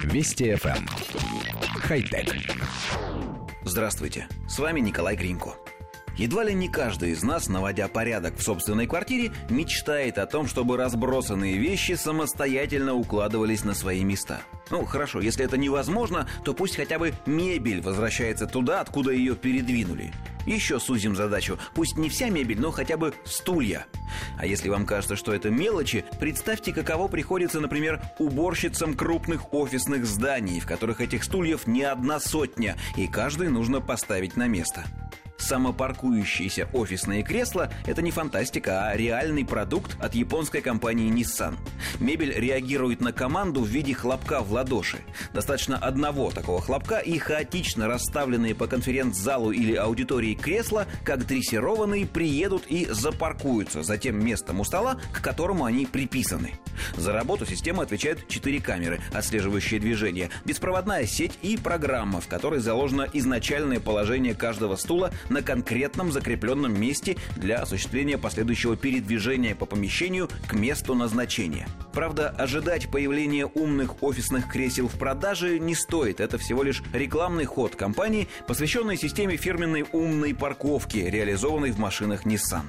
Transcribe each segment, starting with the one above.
Вести FM. Эм. Хай-тек. Здравствуйте, с вами Николай Гринько. Едва ли не каждый из нас, наводя порядок в собственной квартире, мечтает о том, чтобы разбросанные вещи самостоятельно укладывались на свои места. Ну, хорошо, если это невозможно, то пусть хотя бы мебель возвращается туда, откуда ее передвинули. Еще сузим задачу. Пусть не вся мебель, но хотя бы стулья. А если вам кажется, что это мелочи, представьте, каково приходится, например, уборщицам крупных офисных зданий, в которых этих стульев не одна сотня, и каждый нужно поставить на место. Самопаркующиеся офисные кресла – это не фантастика, а реальный продукт от японской компании Nissan. Мебель реагирует на команду в виде хлопка в ладоши. Достаточно одного такого хлопка и хаотично расставленные по конференц-залу или аудитории кресла, как дрессированные, приедут и запаркуются за тем местом у стола, к которому они приписаны. За работу система отвечает четыре камеры, отслеживающие движение, беспроводная сеть и программа, в которой заложено изначальное положение каждого стула на конкретном закрепленном месте для осуществления последующего передвижения по помещению к месту назначения. Правда, ожидать появления умных офисных кресел в продаже не стоит. Это всего лишь рекламный ход компании, посвященный системе фирменной умной парковки, реализованной в машинах Nissan.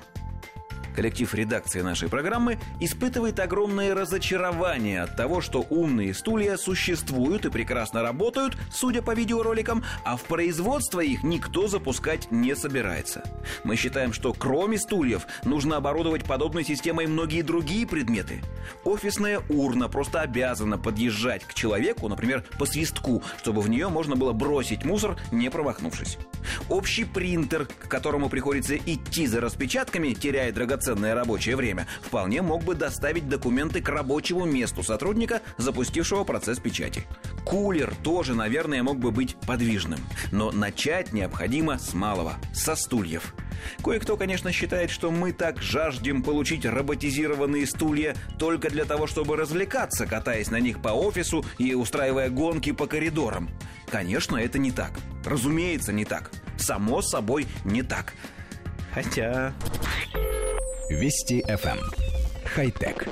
Коллектив редакции нашей программы испытывает огромное разочарование от того, что умные стулья существуют и прекрасно работают, судя по видеороликам, а в производство их никто запускать не собирается. Мы считаем, что кроме стульев нужно оборудовать подобной системой многие другие предметы. Офисная урна просто обязана подъезжать к человеку, например, по свистку, чтобы в нее можно было бросить мусор, не промахнувшись. Общий принтер, к которому приходится идти за распечатками, теряя драгоценное рабочее время, вполне мог бы доставить документы к рабочему месту сотрудника, запустившего процесс печати. Кулер тоже, наверное, мог бы быть подвижным. Но начать необходимо с малого, со стульев. Кое-кто, конечно, считает, что мы так жаждем получить роботизированные стулья только для того, чтобы развлекаться, катаясь на них по офису и устраивая гонки по коридорам. Конечно, это не так. Разумеется, не так. Само собой, не так. Хотя... Вести FM. Эм. Хай-тек.